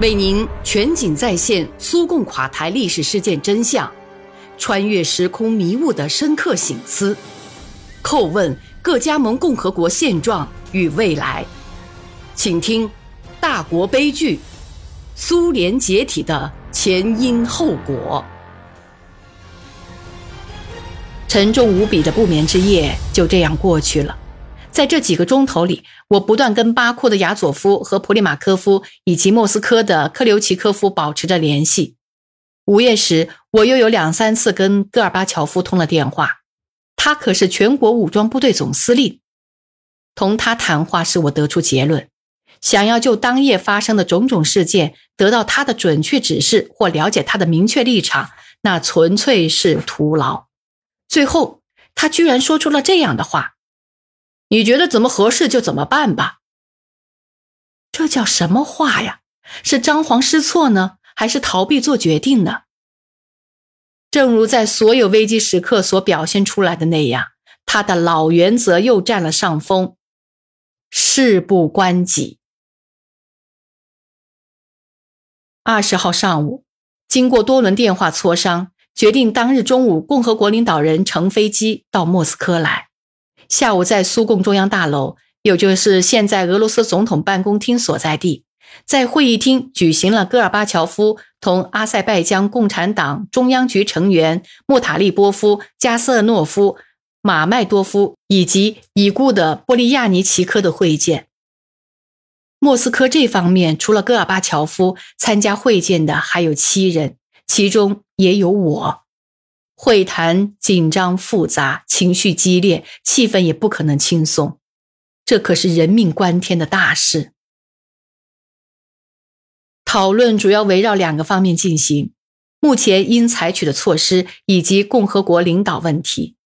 为您全景再现苏共垮台历史事件真相，穿越时空迷雾的深刻醒思，叩问各加盟共和国现状与未来。请听《大国悲剧：苏联解体的前因后果》。沉重无比的不眠之夜就这样过去了。在这几个钟头里，我不断跟巴库的亚佐夫和普里马科夫以及莫斯科的科留奇科夫保持着联系。午夜时，我又有两三次跟戈尔巴乔夫通了电话。他可是全国武装部队总司令。同他谈话使我得出结论：想要就当夜发生的种种事件得到他的准确指示或了解他的明确立场，那纯粹是徒劳。最后，他居然说出了这样的话。你觉得怎么合适就怎么办吧。这叫什么话呀？是张皇失措呢，还是逃避做决定呢？正如在所有危机时刻所表现出来的那样，他的老原则又占了上风。事不关己。二十号上午，经过多轮电话磋商，决定当日中午共和国领导人乘飞机到莫斯科来。下午，在苏共中央大楼，也就是现在俄罗斯总统办公厅所在地，在会议厅举行了戈尔巴乔夫同阿塞拜疆共产党中央局成员穆塔利波夫、加瑟诺夫、马麦多夫以及已故的波利亚尼奇科的会见。莫斯科这方面，除了戈尔巴乔夫，参加会见的还有七人，其中也有我。会谈紧张复杂，情绪激烈，气氛也不可能轻松。这可是人命关天的大事。讨论主要围绕两个方面进行：目前应采取的措施以及共和国领导问题。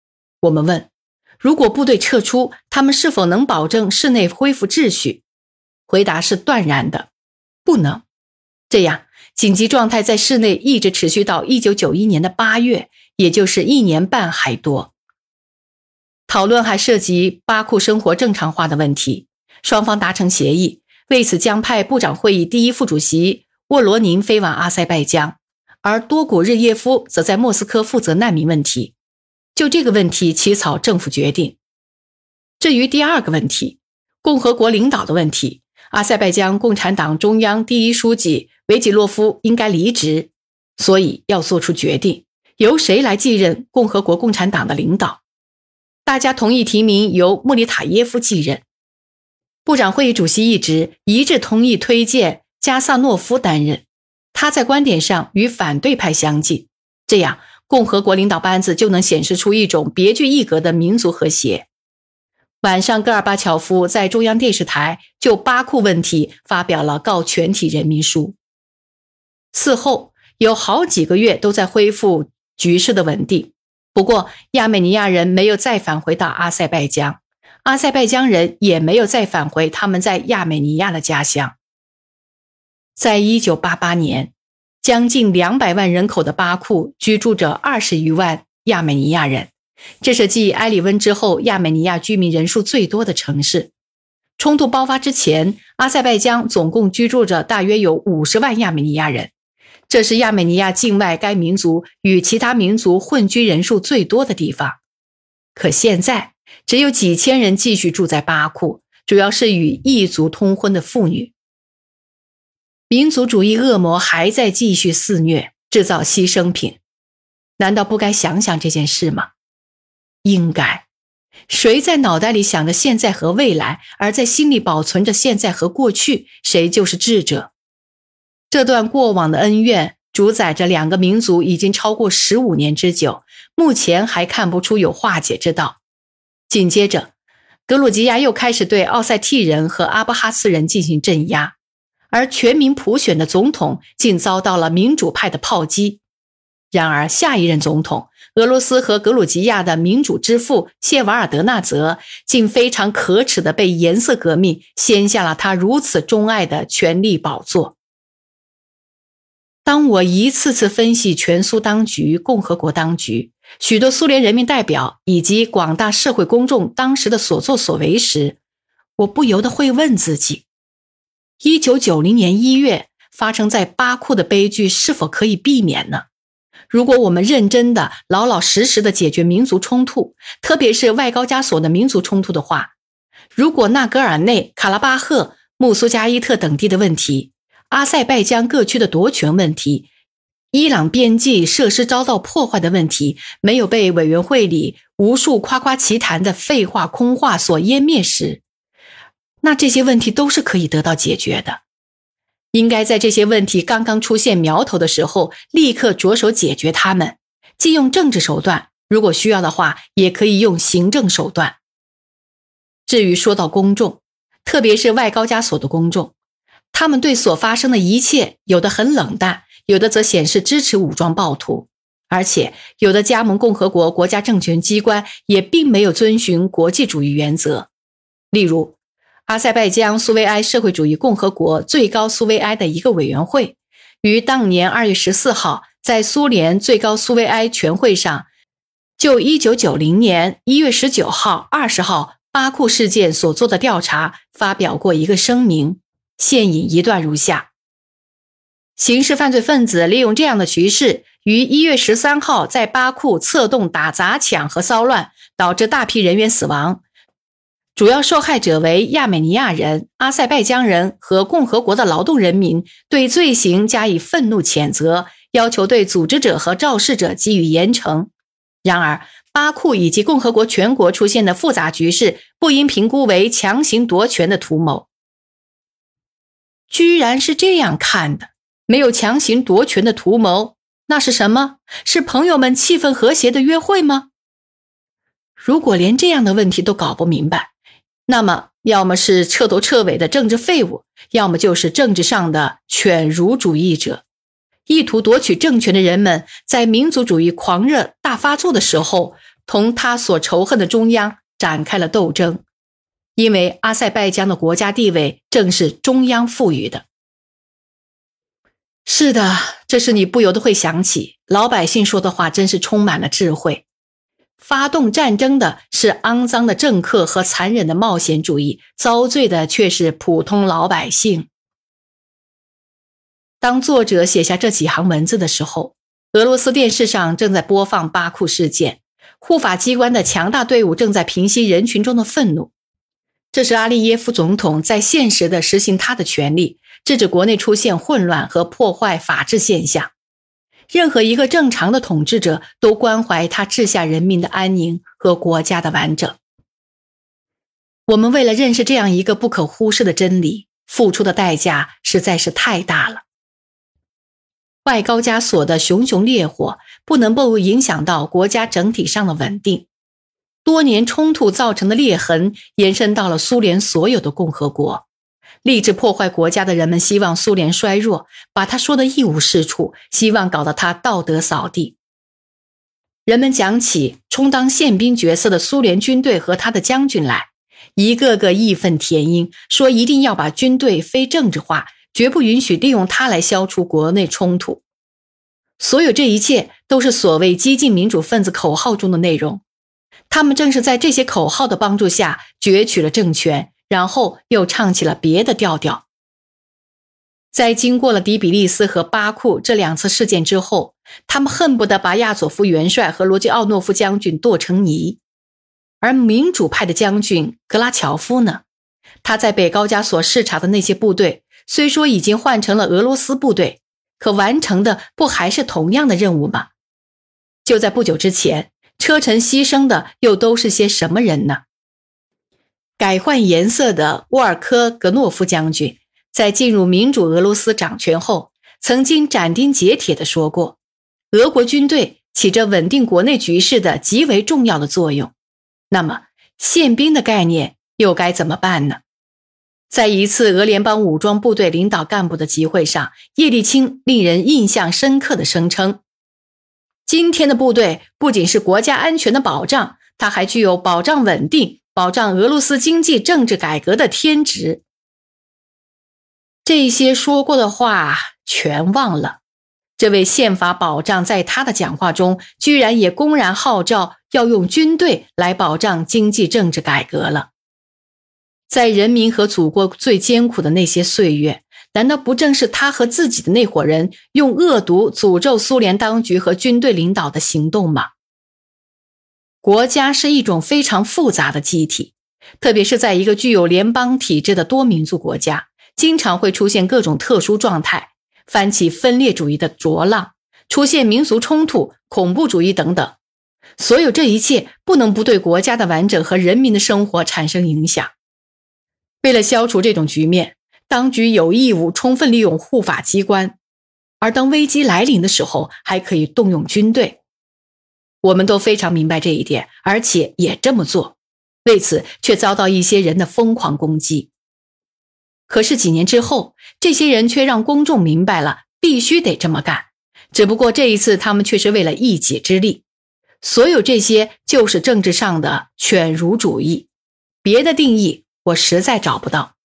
我们问：如果部队撤出，他们是否能保证室内恢复秩序？回答是断然的，不能。这样，紧急状态在室内一直持续到一九九一年的八月。也就是一年半还多。讨论还涉及巴库生活正常化的问题，双方达成协议，为此将派部长会议第一副主席沃罗宁飞往阿塞拜疆，而多古日耶夫则在莫斯科负责难民问题。就这个问题起草政府决定。至于第二个问题，共和国领导的问题，阿塞拜疆共产党中央第一书记维吉洛夫应该离职，所以要做出决定。由谁来继任共和国共产党的领导？大家同意提名由穆里塔耶夫继任。部长会议主席一职一致同意推荐加萨诺夫担任。他在观点上与反对派相近，这样共和国领导班子就能显示出一种别具一格的民族和谐。晚上，戈尔巴乔夫在中央电视台就巴库问题发表了告全体人民书。此后有好几个月都在恢复。局势的稳定。不过，亚美尼亚人没有再返回到阿塞拜疆，阿塞拜疆人也没有再返回他们在亚美尼亚的家乡。在一九八八年，将近两百万人口的巴库居住着二十余万亚美尼亚人，这是继埃里温之后亚美尼亚居民人数最多的城市。冲突爆发之前，阿塞拜疆总共居住着大约有五十万亚美尼亚人。这是亚美尼亚境外该民族与其他民族混居人数最多的地方，可现在只有几千人继续住在巴库，主要是与异族通婚的妇女。民族主义恶魔还在继续肆虐，制造牺牲品。难道不该想想这件事吗？应该。谁在脑袋里想着现在和未来，而在心里保存着现在和过去，谁就是智者。这段过往的恩怨主宰着两个民族已经超过十五年之久，目前还看不出有化解之道。紧接着，格鲁吉亚又开始对奥塞梯人和阿布哈兹人进行镇压，而全民普选的总统竟遭到了民主派的炮击。然而，下一任总统俄罗斯和格鲁吉亚的民主之父谢瓦尔德纳泽竟非常可耻地被颜色革命掀下了他如此钟爱的权力宝座。当我一次次分析全苏当局、共和国当局、许多苏联人民代表以及广大社会公众当时的所作所为时，我不由得会问自己：一九九零年一月发生在巴库的悲剧是否可以避免呢？如果我们认真的、老老实实的解决民族冲突，特别是外高加索的民族冲突的话，如果纳戈尔内、卡拉巴赫、穆苏加伊特等地的问题，阿塞拜疆各区的夺权问题，伊朗边境设施遭到破坏的问题，没有被委员会里无数夸夸其谈的废话空话所湮灭时，那这些问题都是可以得到解决的。应该在这些问题刚刚出现苗头的时候，立刻着手解决它们，既用政治手段，如果需要的话，也可以用行政手段。至于说到公众，特别是外高加索的公众，他们对所发生的一切，有的很冷淡，有的则显示支持武装暴徒，而且有的加盟共和国国家政权机关也并没有遵循国际主义原则，例如。阿塞拜疆苏维埃社会主义共和国最高苏维埃的一个委员会，于当年二月十四号在苏联最高苏维埃全会上，就一九九零年一月十九号、二十号巴库事件所做的调查发表过一个声明。现引一段如下：刑事犯罪分子利用这样的局势，于一月十三号在巴库策动打砸抢和骚乱，导致大批人员死亡。主要受害者为亚美尼亚人、阿塞拜疆人和共和国的劳动人民，对罪行加以愤怒谴责，要求对组织者和肇事者给予严惩。然而，巴库以及共和国全国出现的复杂局势，不应评估为强行夺权的图谋。居然是这样看的，没有强行夺权的图谋，那是什么？是朋友们气氛和谐的约会吗？如果连这样的问题都搞不明白，那么，要么是彻头彻尾的政治废物，要么就是政治上的犬儒主义者。意图夺取政权的人们，在民族主义狂热大发作的时候，同他所仇恨的中央展开了斗争，因为阿塞拜疆的国家地位正是中央赋予的。是的，这时你不由得会想起老百姓说的话，真是充满了智慧。发动战争的是肮脏的政客和残忍的冒险主义，遭罪的却是普通老百姓。当作者写下这几行文字的时候，俄罗斯电视上正在播放巴库事件，护法机关的强大队伍正在平息人群中的愤怒。这是阿利耶夫总统在现实的实行他的权利，制止国内出现混乱和破坏法治现象。任何一个正常的统治者都关怀他治下人民的安宁和国家的完整。我们为了认识这样一个不可忽视的真理，付出的代价实在是太大了。外高加索的熊熊烈火不能不影响到国家整体上的稳定。多年冲突造成的裂痕延伸到了苏联所有的共和国。立志破坏国家的人们希望苏联衰弱，把他说的一无是处，希望搞得他道德扫地。人们讲起充当宪兵角色的苏联军队和他的将军来，一个个义愤填膺，说一定要把军队非政治化，绝不允许利用它来消除国内冲突。所有这一切都是所谓激进民主分子口号中的内容，他们正是在这些口号的帮助下攫取了政权。然后又唱起了别的调调。在经过了迪比利斯和巴库这两次事件之后，他们恨不得把亚佐夫元帅和罗基奥诺夫将军剁成泥。而民主派的将军格拉乔夫呢？他在北高加索视察的那些部队，虽说已经换成了俄罗斯部队，可完成的不还是同样的任务吗？就在不久之前，车臣牺牲的又都是些什么人呢？改换颜色的沃尔科格诺夫将军，在进入民主俄罗斯掌权后，曾经斩钉截铁地说过：“俄国军队起着稳定国内局势的极为重要的作用。”那么，宪兵的概念又该怎么办呢？在一次俄联邦武装部队领导干部的集会上，叶利钦令人印象深刻的声称：“今天的部队不仅是国家安全的保障，它还具有保障稳定。”保障俄罗斯经济政治改革的天职，这些说过的话全忘了。这位宪法保障在他的讲话中，居然也公然号召要用军队来保障经济政治改革了。在人民和祖国最艰苦的那些岁月，难道不正是他和自己的那伙人用恶毒诅咒苏联当局和军队领导的行动吗？国家是一种非常复杂的机体，特别是在一个具有联邦体制的多民族国家，经常会出现各种特殊状态，翻起分裂主义的浊浪，出现民族冲突、恐怖主义等等。所有这一切不能不对国家的完整和人民的生活产生影响。为了消除这种局面，当局有义务充分利用护法机关，而当危机来临的时候，还可以动用军队。我们都非常明白这一点，而且也这么做，为此却遭到一些人的疯狂攻击。可是几年之后，这些人却让公众明白了，必须得这么干。只不过这一次，他们却是为了一己之力。所有这些就是政治上的犬儒主义，别的定义我实在找不到。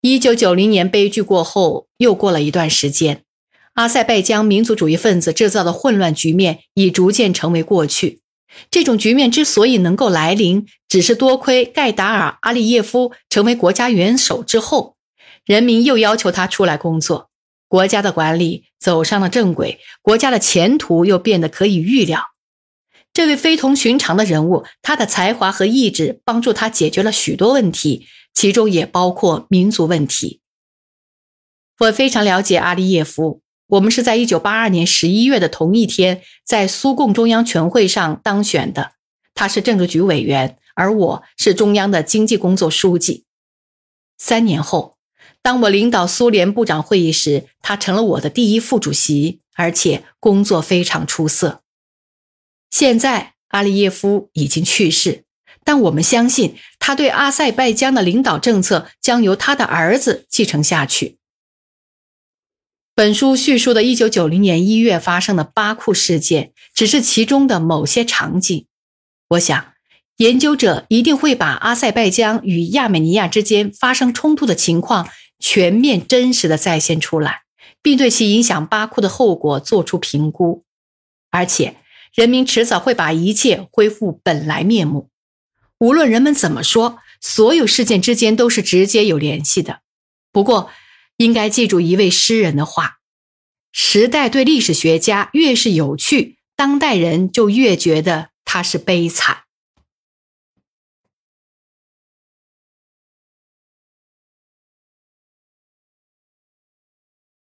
一九九零年悲剧过后，又过了一段时间，阿塞拜疆民族主义分子制造的混乱局面已逐渐成为过去。这种局面之所以能够来临，只是多亏盖达尔·阿利耶夫成为国家元首之后，人民又要求他出来工作，国家的管理走上了正轨，国家的前途又变得可以预料。这位非同寻常的人物，他的才华和意志帮助他解决了许多问题，其中也包括民族问题。我非常了解阿利耶夫，我们是在一九八二年十一月的同一天，在苏共中央全会上当选的。他是政治局委员，而我是中央的经济工作书记。三年后，当我领导苏联部长会议时，他成了我的第一副主席，而且工作非常出色。现在阿利耶夫已经去世，但我们相信他对阿塞拜疆的领导政策将由他的儿子继承下去。本书叙述的1990年1月发生的巴库事件只是其中的某些场景。我想，研究者一定会把阿塞拜疆与亚美尼亚之间发生冲突的情况全面真实的再现出来，并对其影响巴库的后果做出评估，而且。人民迟早会把一切恢复本来面目。无论人们怎么说，所有事件之间都是直接有联系的。不过，应该记住一位诗人的话：时代对历史学家越是有趣，当代人就越觉得他是悲惨。